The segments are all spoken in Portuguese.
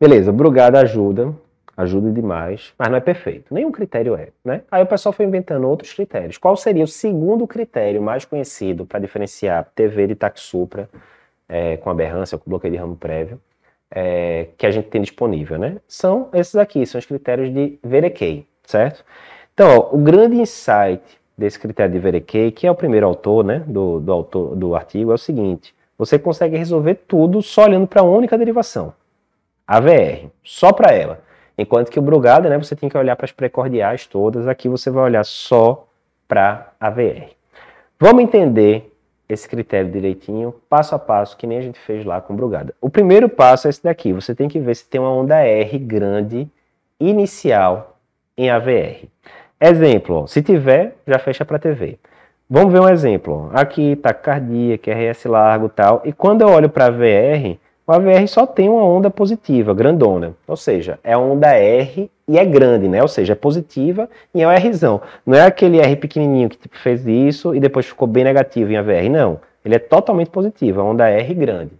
Beleza, Brugada ajuda, ajuda demais, mas não é perfeito. Nenhum critério é, né? Aí o pessoal foi inventando outros critérios. Qual seria o segundo critério mais conhecido para diferenciar TV de taxupra é, com aberrância, com bloqueio de ramo prévio, é, que a gente tem disponível, né? São esses aqui, são os critérios de Verekey, certo? Então, ó, o grande insight desse critério de Verekey, que é o primeiro autor, né, do, do, autor, do artigo, é o seguinte, você consegue resolver tudo só olhando para uma única derivação, AVR, só para ela. Enquanto que o Brugada, né, você tem que olhar para as precordiais todas, aqui você vai olhar só para AVR. Vamos entender esse critério direitinho, passo a passo, que nem a gente fez lá com Brugada. O primeiro passo é esse daqui, você tem que ver se tem uma onda R grande inicial em AVR. Exemplo, ó, se tiver, já fecha para TV. Vamos ver um exemplo. Aqui tá cardíaca, QRS largo tal. E quando eu olho para AVR, o AVR só tem uma onda positiva, grandona. Ou seja, é a onda R e é grande, né? Ou seja, é positiva e é um Rzão. Não é aquele R pequenininho que tipo, fez isso e depois ficou bem negativo em AVR. Não. Ele é totalmente positivo, é a onda R grande.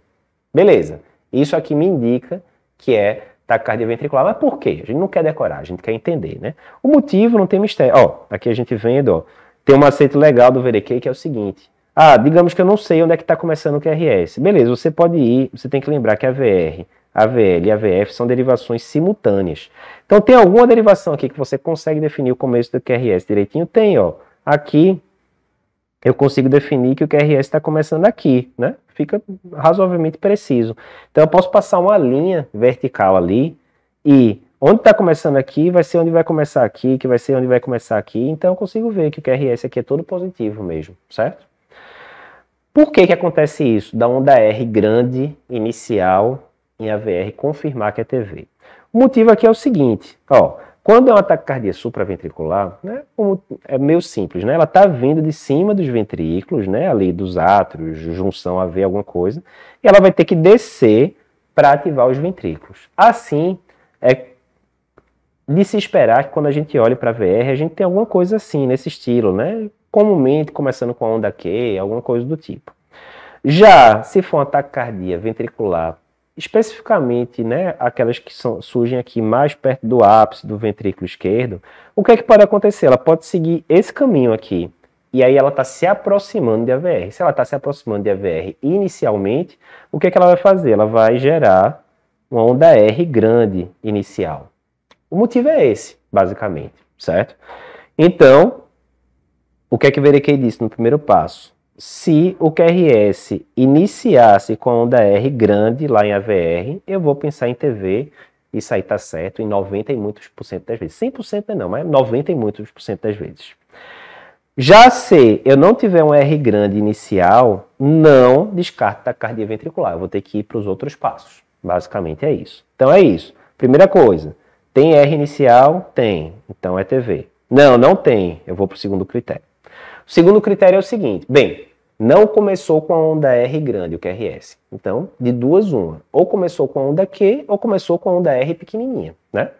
Beleza. Isso aqui me indica que é taquicardia ventricular. Mas por quê? A gente não quer decorar, a gente quer entender, né? O motivo não tem mistério. Ó, aqui a gente vendo, ó, tem um macete legal do VDQ que é o seguinte. Ah, digamos que eu não sei onde é que está começando o QRS. Beleza, você pode ir, você tem que lembrar que a VR, a VL e a VF são derivações simultâneas. Então tem alguma derivação aqui que você consegue definir o começo do QRS direitinho? Tem, ó. Aqui eu consigo definir que o QRS está começando aqui, né? Fica razoavelmente preciso. Então eu posso passar uma linha vertical ali e onde está começando aqui vai ser onde vai começar aqui, que vai ser onde vai começar aqui. Então eu consigo ver que o QRS aqui é todo positivo mesmo, certo? Por que, que acontece isso? Da onda R grande inicial em AVR confirmar que é TV. O motivo aqui é o seguinte, ó, quando é um ataque supraventricular, né, é meio simples, né? Ela está vindo de cima dos ventrículos, né, ali dos átrios, junção a ver alguma coisa, e ela vai ter que descer para ativar os ventrículos. Assim, é de se esperar que quando a gente olhe para a VR, a gente tem alguma coisa assim, nesse estilo, né? Comumente começando com a onda Q, alguma coisa do tipo. Já se for um ataque cardíaco ventricular, especificamente né, aquelas que são, surgem aqui mais perto do ápice do ventrículo esquerdo, o que é que pode acontecer? Ela pode seguir esse caminho aqui, e aí ela está se aproximando de AVR. Se ela está se aproximando de AVR inicialmente, o que, é que ela vai fazer? Ela vai gerar uma onda R grande inicial. O motivo é esse, basicamente, certo? Então, o que é que Verequei disse no primeiro passo? Se o QRS iniciasse com a onda R grande lá em AVR, eu vou pensar em TV, isso aí tá certo, em 90 e muitos por cento das vezes. 100% não, mas 90 e muitos por cento das vezes. Já se eu não tiver um R grande inicial, não descarto a cardia ventricular. Eu vou ter que ir para os outros passos. Basicamente é isso. Então é isso. Primeira coisa, tem R inicial? Tem. Então é TV. Não, não tem. Eu vou para o segundo critério. O segundo critério é o seguinte: bem, não começou com a onda R grande, o QRS. Então, de duas, uma. Ou começou com a onda Q, ou começou com a onda R pequenininha, né?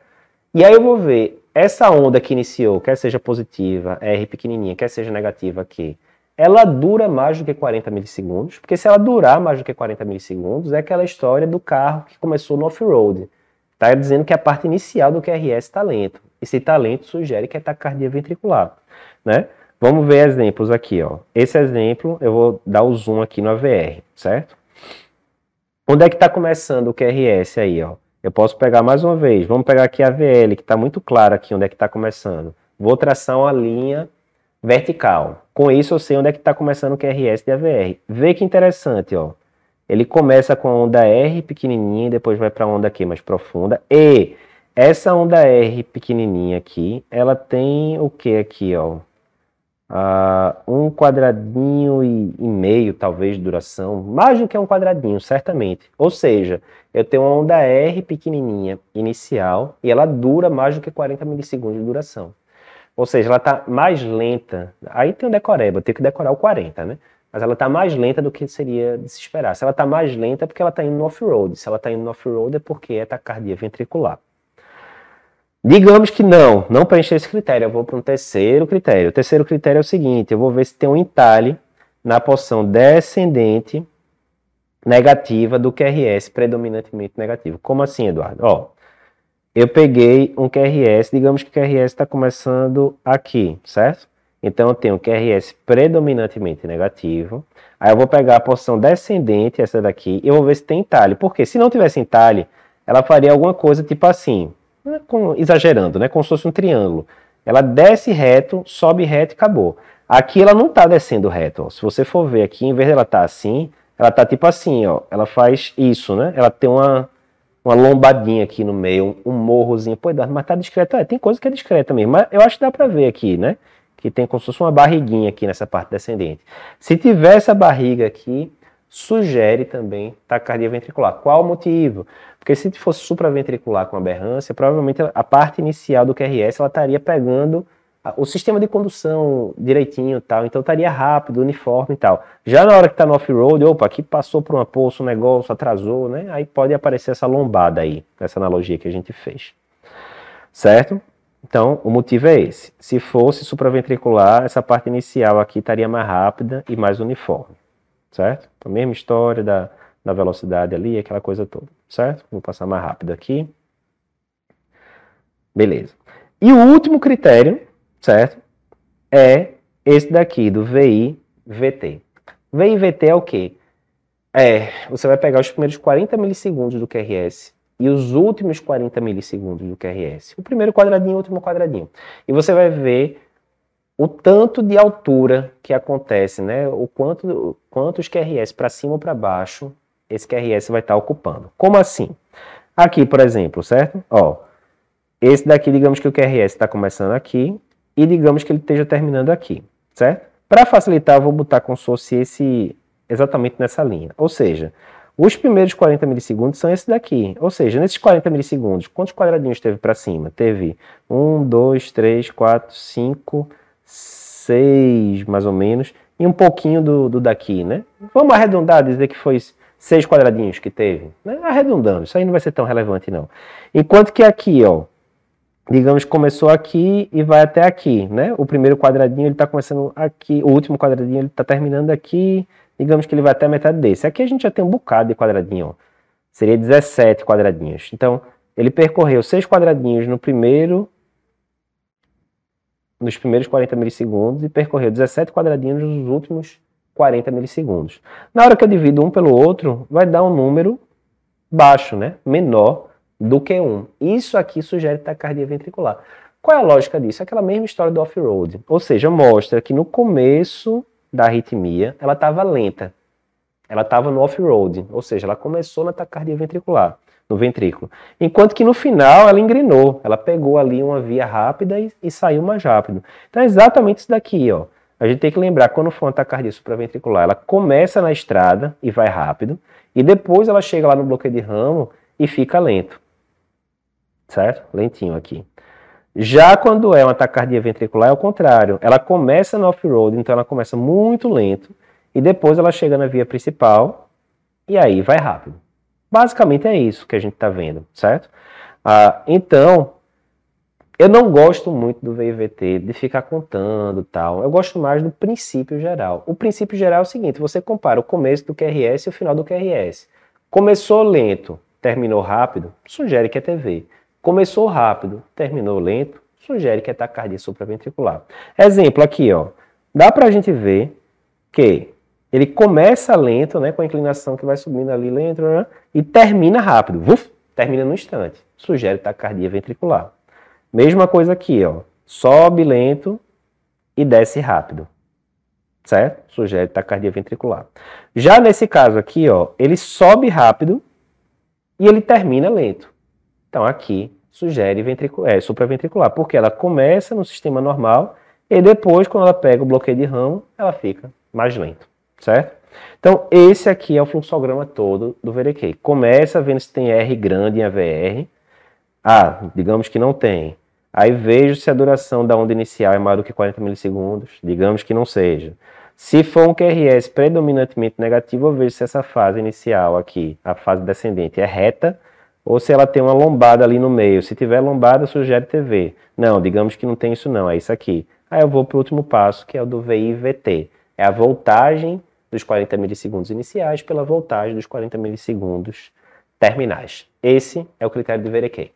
E aí eu vou ver essa onda que iniciou, quer seja positiva, R pequenininha, quer seja negativa Q, ela dura mais do que 40 milissegundos, porque se ela durar mais do que 40 milissegundos, é aquela história do carro que começou no off-road. Está dizendo que a parte inicial do QRS está lento. Esse talento sugere que é taquicardia ventricular, né? Vamos ver exemplos aqui, ó. Esse exemplo, eu vou dar o zoom aqui no AVR, certo? Onde é que está começando o QRS aí, ó? Eu posso pegar mais uma vez. Vamos pegar aqui a VL, que está muito claro aqui onde é que está começando. Vou traçar uma linha vertical. Com isso, eu sei onde é que está começando o QRS de AVR. Vê que interessante, ó. Ele começa com a onda R pequenininha e depois vai para a onda aqui mais profunda. E essa onda R pequenininha aqui, ela tem o que aqui, ó? Uh, um quadradinho e, e, meio, talvez, de duração, mais do que um quadradinho, certamente. Ou seja, eu tenho uma onda R pequenininha inicial e ela dura mais do que 40 milissegundos de duração. Ou seja, ela está mais lenta. Aí tem o decoreba, eu tenho que decorar o 40, né? Mas ela está mais lenta do que seria de se esperar. Se ela está mais lenta é porque ela está indo off-road. Se ela está indo off-road é porque é taquicardia ventricular. Digamos que não, não preencher esse critério, eu vou para um terceiro critério. O terceiro critério é o seguinte: eu vou ver se tem um entalhe na porção descendente negativa do QRS predominantemente negativo. Como assim, Eduardo? Ó, eu peguei um QRS, digamos que o QRS está começando aqui, certo? Então eu tenho QRS predominantemente negativo. Aí eu vou pegar a porção descendente, essa daqui, e eu vou ver se tem entalhe. Porque se não tivesse entalhe, ela faria alguma coisa tipo assim, né, exagerando, né? Como se fosse um triângulo. Ela desce reto, sobe reto e acabou. Aqui ela não está descendo reto. Ó. Se você for ver aqui, em vez dela estar tá assim, ela está tipo assim, ó. Ela faz isso, né? Ela tem uma, uma lombadinha aqui no meio, um, um morrozinho. Pô, mas tá discreto. É, tem coisa que é discreta mesmo. Mas eu acho que dá para ver aqui, né? Que tem como se fosse uma barriguinha aqui nessa parte descendente. Se tiver essa barriga aqui, sugere também taquicardia ventricular. Qual o motivo? Porque se fosse supraventricular com aberrância, provavelmente a parte inicial do QRS ela estaria pegando o sistema de condução direitinho tal, então estaria rápido, uniforme e tal. Já na hora que está no off-road, opa, aqui passou por uma poça, um negócio, atrasou, né? Aí pode aparecer essa lombada aí, essa analogia que a gente fez. Certo? Então, o motivo é esse. Se fosse supraventricular, essa parte inicial aqui estaria mais rápida e mais uniforme certo? A mesma história da, da velocidade ali, aquela coisa toda, certo? Vou passar mais rápido aqui. Beleza. E o último critério, certo? É esse daqui, do VI-VT. VI-VT é o quê? É, você vai pegar os primeiros 40 milissegundos do QRS e os últimos 40 milissegundos do QRS. O primeiro quadradinho, o último quadradinho. E você vai ver o tanto de altura que acontece, né? O quanto, quantos QRS para cima ou para baixo esse QRS vai estar tá ocupando. Como assim? Aqui, por exemplo, certo? Ó, esse daqui, digamos que o QRS está começando aqui e digamos que ele esteja terminando aqui, certo? Para facilitar, eu vou botar como se fosse esse exatamente nessa linha. Ou seja, os primeiros 40 milissegundos são esse daqui. Ou seja, nesses 40 milissegundos, quantos quadradinhos teve para cima? Teve 1, 2, 3, 4, 5, 6, mais ou menos, e um pouquinho do, do daqui, né? Vamos arredondar, dizer que foi seis quadradinhos que teve. Né? Arredondando, isso aí não vai ser tão relevante, não. Enquanto que aqui, ó, digamos que começou aqui e vai até aqui, né? O primeiro quadradinho ele está começando aqui, o último quadradinho ele está terminando aqui, digamos que ele vai até a metade desse. Aqui a gente já tem um bocado de quadradinho, ó. Seria 17 quadradinhos. Então, ele percorreu seis quadradinhos no primeiro, nos primeiros 40 milissegundos e percorreu 17 quadradinhos nos últimos 40 milissegundos. Na hora que eu divido um pelo outro, vai dar um número baixo, né? menor do que 1. Isso aqui sugere taquicardia ventricular. Qual é a lógica disso? Aquela mesma história do off-road. Ou seja, mostra que no começo da arritmia, ela estava lenta. Ela estava no off-road, ou seja, ela começou na taquicardia ventricular no ventrículo. Enquanto que no final ela engrenou, ela pegou ali uma via rápida e, e saiu mais rápido. Então é exatamente isso daqui, ó. A gente tem que lembrar, quando for uma taquicardia supraventricular, ela começa na estrada e vai rápido, e depois ela chega lá no bloqueio de ramo e fica lento. Certo? Lentinho aqui. Já quando é uma taquicardia ventricular, é o contrário. Ela começa no off-road, então ela começa muito lento, e depois ela chega na via principal, e aí vai rápido. Basicamente é isso que a gente está vendo, certo? Ah, então, eu não gosto muito do VIVT, de ficar contando tal. Eu gosto mais do princípio geral. O princípio geral é o seguinte: você compara o começo do QRS e o final do QRS. Começou lento, terminou rápido, sugere que é TV. Começou rápido, terminou lento, sugere que é taquicardia supraventricular. Exemplo aqui, ó. Dá para a gente ver que ele começa lento, né, com a inclinação que vai subindo ali lento, né, e termina rápido. Uf, termina no instante. Sugere taquicardia ventricular. Mesma coisa aqui, ó. Sobe lento e desce rápido. Certo? Sugere taquicardia ventricular. Já nesse caso aqui, ó, ele sobe rápido e ele termina lento. Então aqui sugere ventricular, é, supraventricular, porque ela começa no sistema normal e depois, quando ela pega o bloqueio de ramo, ela fica mais lento certo? Então, esse aqui é o fluxograma todo do VDQ. Começa vendo se tem R grande em AVR. Ah, digamos que não tem. Aí vejo se a duração da onda inicial é maior do que 40 milissegundos. Digamos que não seja. Se for um QRS predominantemente negativo, eu vejo se essa fase inicial aqui, a fase descendente, é reta ou se ela tem uma lombada ali no meio. Se tiver lombada, sugere TV. Não, digamos que não tem isso não, é isso aqui. Aí eu vou para o último passo, que é o do VI-VT. É a voltagem dos 40 milissegundos iniciais pela voltagem dos 40 milissegundos terminais. Esse é o critério de Verequei.